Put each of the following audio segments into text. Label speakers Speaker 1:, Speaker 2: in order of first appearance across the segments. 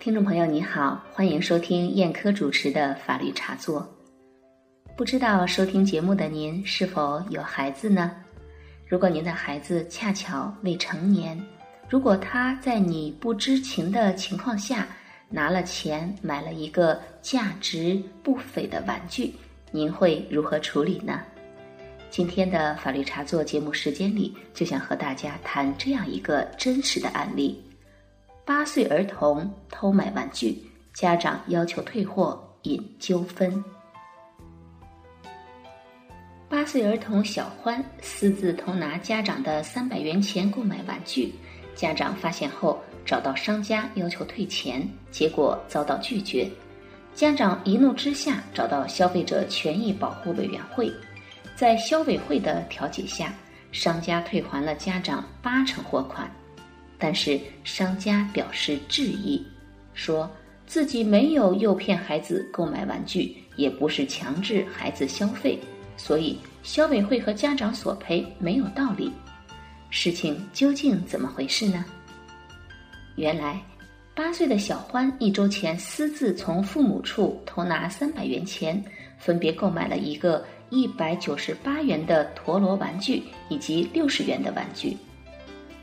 Speaker 1: 听众朋友，你好，欢迎收听燕科主持的法律茶座。不知道收听节目的您是否有孩子呢？如果您的孩子恰巧未成年，如果他在你不知情的情况下拿了钱买了一个价值不菲的玩具，您会如何处理呢？今天的法律茶座节目时间里，就想和大家谈这样一个真实的案例：八岁儿童偷买玩具，家长要求退货，引纠纷。八岁儿童小欢私自偷拿家长的三百元钱购买玩具，家长发现后找到商家要求退钱，结果遭到拒绝。家长一怒之下找到消费者权益保护委员会。在消委会的调解下，商家退还了家长八成货款，但是商家表示质疑，说自己没有诱骗孩子购买玩具，也不是强制孩子消费，所以消委会和家长索赔没有道理。事情究竟怎么回事呢？原来，八岁的小欢一周前私自从父母处偷拿三百元钱，分别购买了一个。一百九十八元的陀螺玩具以及六十元的玩具。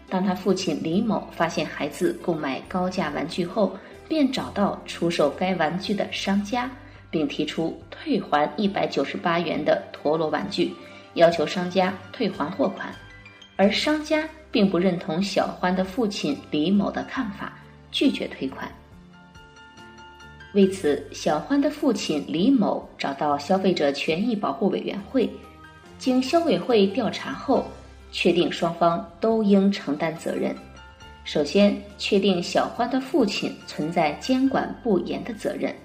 Speaker 1: 当他父亲李某发现孩子购买高价玩具后，便找到出售该玩具的商家，并提出退还一百九十八元的陀螺玩具，要求商家退还货款。而商家并不认同小欢的父亲李某的看法，拒绝退款。为此，小欢的父亲李某找到消费者权益保护委员会，经消委会调查后，确定双方都应承担责任。首先，确定小欢的父亲存在监管不严的责任。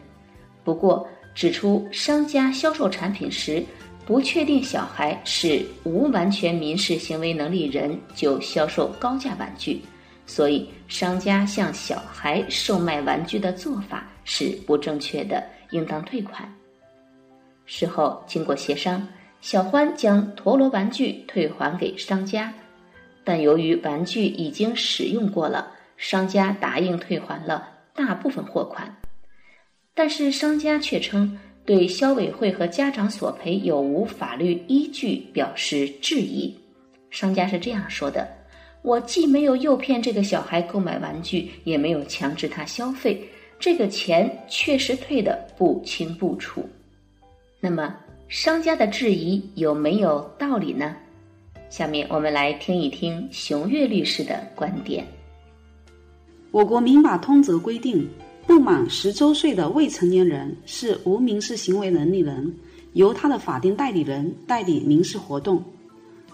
Speaker 1: 不过，指出商家销售产品时不确定小孩是无完全民事行为能力人就销售高价玩具。所以，商家向小孩售卖玩具的做法是不正确的，应当退款。事后经过协商，小欢将陀螺玩具退还给商家，但由于玩具已经使用过了，商家答应退还了大部分货款。但是商家却称对消委会和家长索赔有无法律依据表示质疑。商家是这样说的。我既没有诱骗这个小孩购买玩具，也没有强制他消费，这个钱确实退得不清不楚。那么，商家的质疑有没有道理呢？下面我们来听一听熊岳律师的观点。
Speaker 2: 我国民法通则规定，不满十周岁的未成年人是无民事行为能力人，由他的法定代理人代理民事活动。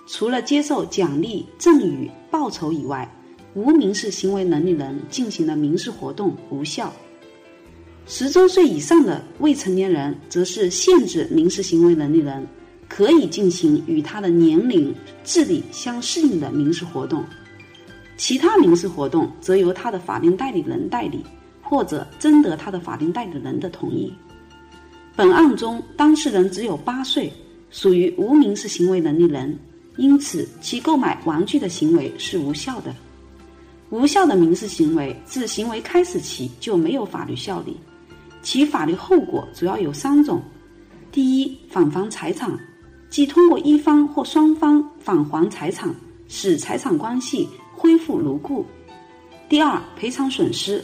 Speaker 2: 除了接受奖励、赠与、报酬以外，无民事行为能力人进行的民事活动无效。十周岁以上的未成年人则是限制民事行为能力人，可以进行与他的年龄、智力相适应的民事活动。其他民事活动则由他的法定代理人代理，或者征得他的法定代理人的同意。本案中，当事人只有八岁，属于无民事行为能力人。因此，其购买玩具的行为是无效的。无效的民事行为自行为开始起就没有法律效力，其法律后果主要有三种：第一，返还财产，即通过一方或双方返还财产，使财产关系恢复如故；第二，赔偿损失，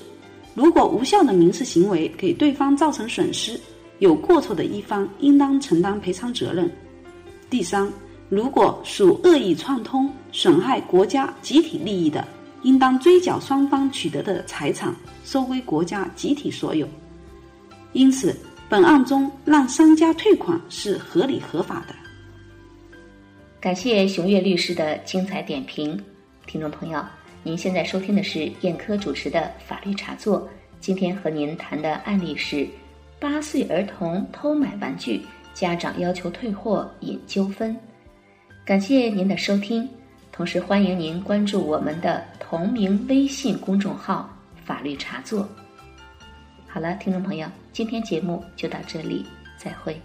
Speaker 2: 如果无效的民事行为给对方造成损失，有过错的一方应当承担赔偿责任；第三。如果属恶意串通、损害国家集体利益的，应当追缴双方取得的财产，收归国家集体所有。因此，本案中让商家退款是合理合法的。
Speaker 1: 感谢熊岳律师的精彩点评，听众朋友，您现在收听的是燕科主持的法律茶座。今天和您谈的案例是：八岁儿童偷买玩具，家长要求退货引纠纷。感谢您的收听，同时欢迎您关注我们的同名微信公众号“法律茶座”。好了，听众朋友，今天节目就到这里，再会。